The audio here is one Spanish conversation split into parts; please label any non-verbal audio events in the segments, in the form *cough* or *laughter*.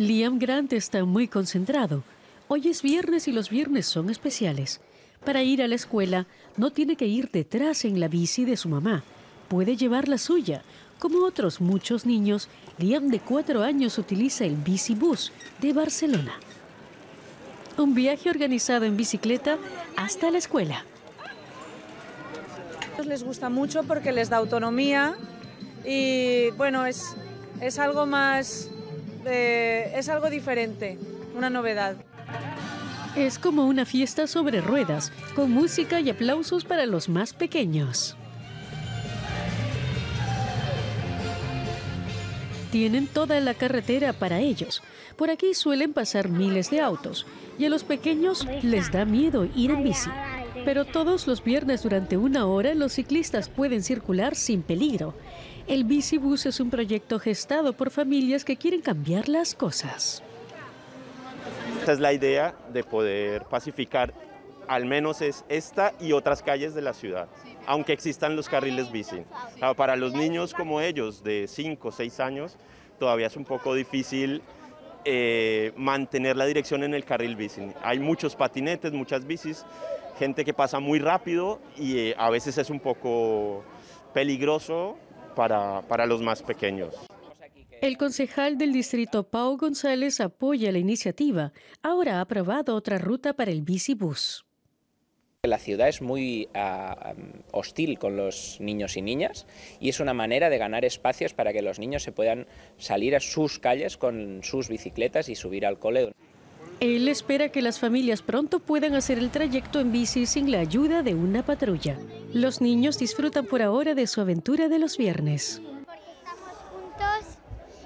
Liam Grant está muy concentrado. Hoy es viernes y los viernes son especiales. Para ir a la escuela no tiene que ir detrás en la bici de su mamá. Puede llevar la suya. Como otros muchos niños, Liam de cuatro años utiliza el bicibus de Barcelona. Un viaje organizado en bicicleta hasta la escuela. Les gusta mucho porque les da autonomía y bueno, es, es algo más, eh, es algo diferente, una novedad. Es como una fiesta sobre ruedas, con música y aplausos para los más pequeños. Tienen toda la carretera para ellos. Por aquí suelen pasar miles de autos y a los pequeños les da miedo ir en bici. Pero todos los viernes durante una hora los ciclistas pueden circular sin peligro. El Bicibus es un proyecto gestado por familias que quieren cambiar las cosas. Esta es la idea de poder pacificar al menos es esta y otras calles de la ciudad, aunque existan los carriles bici. Para los niños como ellos, de 5 o 6 años, todavía es un poco difícil eh, mantener la dirección en el carril bici. Hay muchos patinetes, muchas bicis, gente que pasa muy rápido y eh, a veces es un poco peligroso para, para los más pequeños. El concejal del distrito Pau González apoya la iniciativa. Ahora ha aprobado otra ruta para el bicibus. La ciudad es muy uh, hostil con los niños y niñas y es una manera de ganar espacios para que los niños se puedan salir a sus calles con sus bicicletas y subir al cole. Él espera que las familias pronto puedan hacer el trayecto en bici sin la ayuda de una patrulla. Los niños disfrutan por ahora de su aventura de los viernes. Porque estamos juntos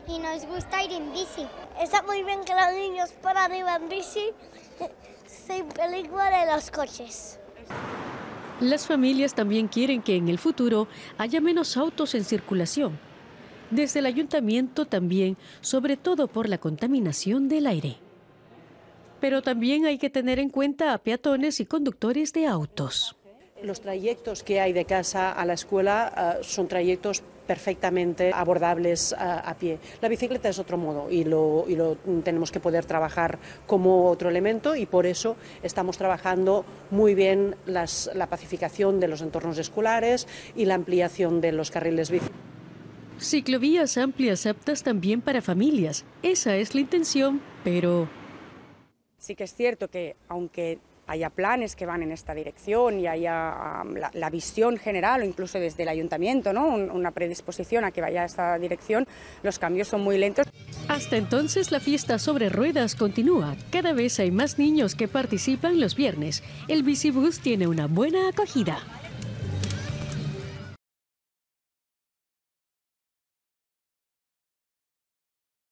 y nos gusta ir en bici. Está muy bien que los niños puedan ir en bici *laughs* sin peligro de los coches. Las familias también quieren que en el futuro haya menos autos en circulación. Desde el ayuntamiento también, sobre todo por la contaminación del aire. Pero también hay que tener en cuenta a peatones y conductores de autos. Los trayectos que hay de casa a la escuela uh, son trayectos perfectamente abordables a, a, pie. La bicicleta es otro modo y lo, y lo tenemos que poder trabajar como otro elemento y por eso estamos trabajando muy bien las, la pacificación de los entornos escolares y la ampliación de los carriles bici. Ciclovías amplias aptas también para familias. Esa es la intención, pero... Sí que es cierto que aunque haya planes que van en esta dirección y haya um, la, la, visión general o incluso desde el ayuntamiento, ¿no? Un, una predisposición a que vaya a esta dirección, los cambios son muy lentos. Hasta entonces la fiesta sobre ruedas continúa. Cada vez hay más niños que participan los viernes. El Bicibus tiene una buena acogida.